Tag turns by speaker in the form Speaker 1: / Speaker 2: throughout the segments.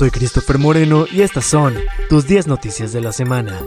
Speaker 1: Soy Christopher Moreno y estas son tus 10 noticias de la semana.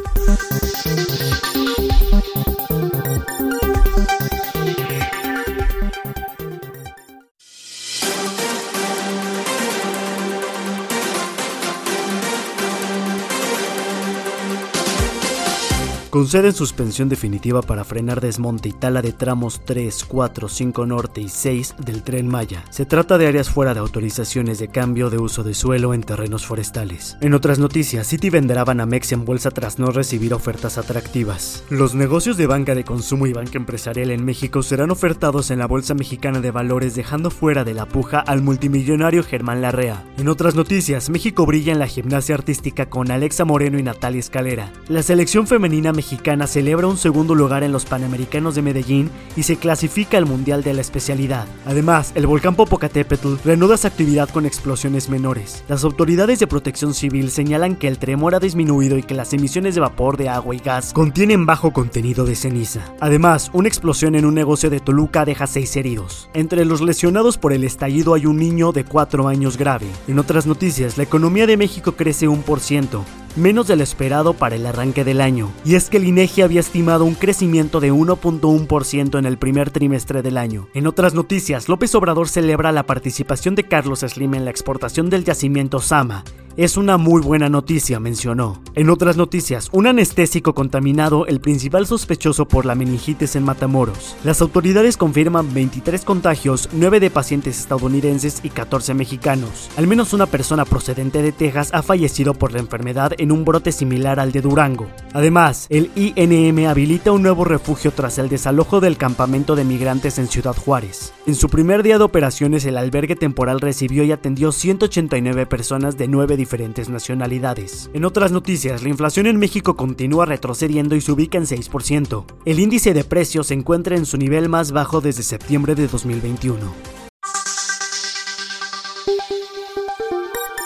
Speaker 1: Conceden suspensión definitiva para frenar desmonte y tala de tramos 3, 4, 5 norte y 6 del tren Maya. Se trata de áreas fuera de autorizaciones de cambio de uso de suelo en terrenos forestales. En otras noticias, City venderá Banamex en bolsa tras no recibir ofertas atractivas. Los negocios de banca de consumo y banca empresarial en México serán ofertados en la Bolsa Mexicana de Valores dejando fuera de la puja al multimillonario Germán Larrea. En otras noticias, México brilla en la gimnasia artística con Alexa Moreno y Natalia Escalera. La selección femenina mexicana celebra un segundo lugar en los Panamericanos de Medellín y se clasifica al Mundial de la especialidad. Además, el volcán Popocatépetl reanuda su actividad con explosiones menores. Las autoridades de protección civil señalan que el tremor ha disminuido y que las emisiones de vapor de agua y gas contienen bajo contenido de ceniza. Además, una explosión en un negocio de Toluca deja seis heridos. Entre los lesionados por el estallido hay un niño de 4 años grave. En otras noticias, la economía de México crece un por ciento, menos de lo esperado para el arranque del año. Y es que el INEGI había estimado un crecimiento de 1.1% en el primer trimestre del año. En otras noticias, López Obrador celebra la participación de Carlos Slim en la exportación del yacimiento Sama. Es una muy buena noticia, mencionó. En otras noticias, un anestésico contaminado, el principal sospechoso por la meningitis en Matamoros. Las autoridades confirman 23 contagios, 9 de pacientes estadounidenses y 14 mexicanos. Al menos una persona procedente de Texas ha fallecido por la enfermedad en un brote similar al de Durango. Además, el INM habilita un nuevo refugio tras el desalojo del campamento de migrantes en Ciudad Juárez. En su primer día de operaciones, el albergue temporal recibió y atendió 189 personas de 9 diferentes nacionalidades. En otras noticias, la inflación en México continúa retrocediendo y se ubica en 6%. El índice de precios se encuentra en su nivel más bajo desde septiembre de 2021.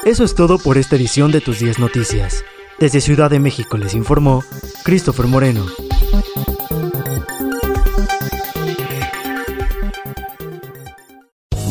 Speaker 1: Eso es todo por esta edición de tus 10 noticias. Desde Ciudad de México les informó Christopher Moreno.